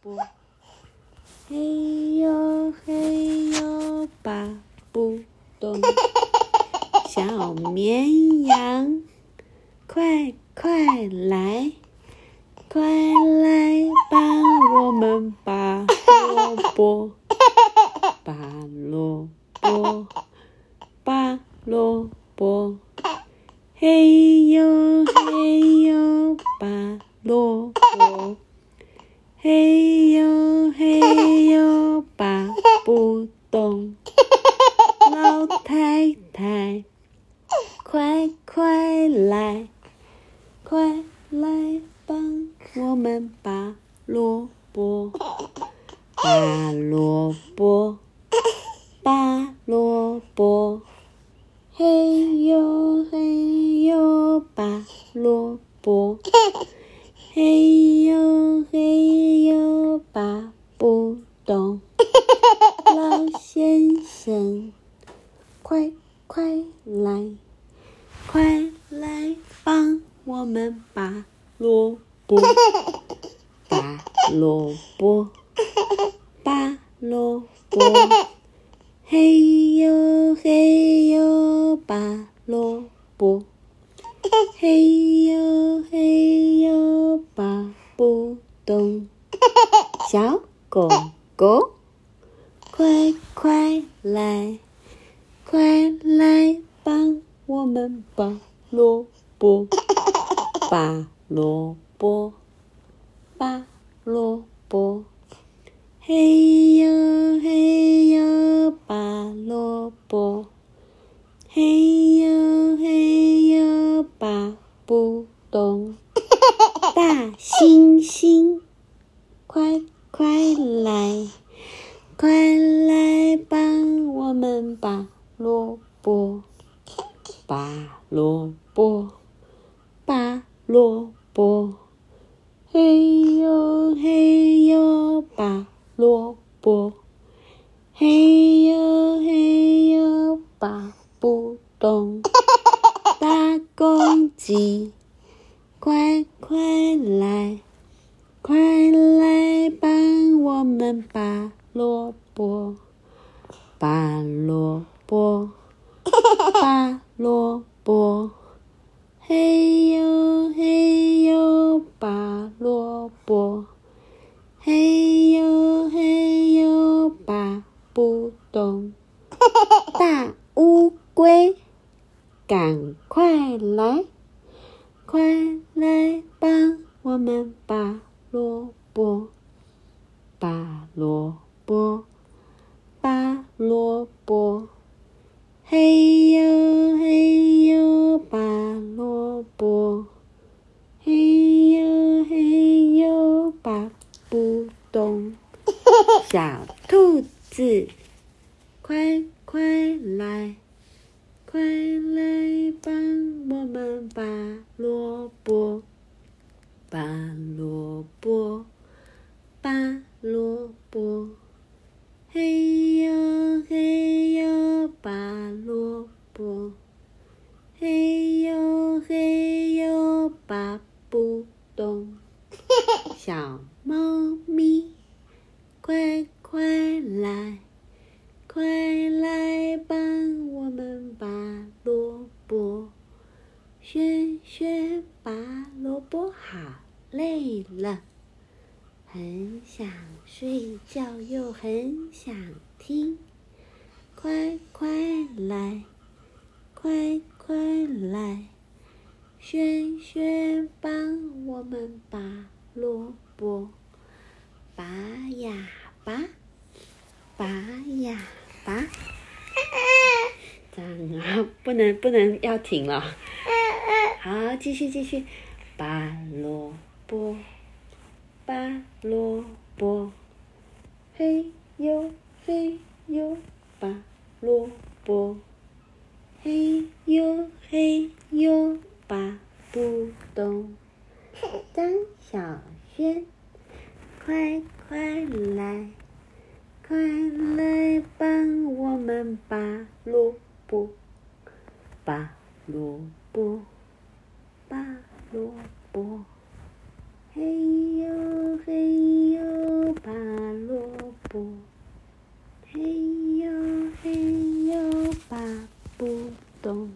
卜，嘿呦嘿呦拔不动。小绵羊，快快来，快来帮我们拔萝卜，拔萝卜，嘿呦嘿呦拔萝卜，嘿呦嘿呦拔不动，老太太。快快来，快来帮我们拔萝卜，拔萝卜，拔萝卜，嘿呦嘿呦拔萝卜，嘿呦嘿呦拔不动，老先生，快快来！快来帮我们拔萝卜，拔萝卜，拔萝卜，嘿呦嘿呦拔萝卜，嘿呦嘿呦拔不动。小狗狗，快快来，快来帮！我们拔萝卜，拔萝卜，拔萝卜，嘿呦嘿呦拔萝卜，嘿呦嘿呦拔不动。大猩猩，快快来，快来帮我们拔萝卜。拔萝卜，萝卜，嘿呦嘿呦拔萝卜，嘿呦嘿呦拔不动。大公鸡，快快来，快来帮我们拔萝卜，拔萝卜。拔萝卜，嘿呦嘿呦拔萝卜，嘿呦嘿呦拔不动。大乌龟，赶快来，快来帮我们拔萝卜，拔萝卜，拔萝卜。嘿呦嘿呦拔萝卜，嘿呦嘿呦拔不动。小兔子，快快来，快来帮我们拔萝卜，拔萝卜，拔萝卜。嘿呦嘿呦拔萝卜，嘿呦嘿呦拔不动。小猫咪，快快来，快来帮我们拔萝卜。轩轩拔萝卜好累了。很想睡觉，又很想听。快快来，快快来，轩轩帮我们拔萝卜，拔呀拔，拔呀拔。这样啊，不能不能要停了。好，继续继续，拔萝卜。拔萝卜，嘿呦嘿呦拔萝卜，嘿呦嘿呦拔不动。张小轩，快快来，快来帮我们拔萝卜，拔萝卜，拔萝卜。嘿呦嘿呦，拔萝卜。嘿呦嘿呦，拔不动。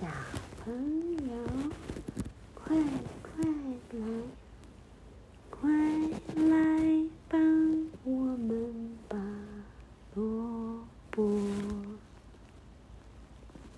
小朋友。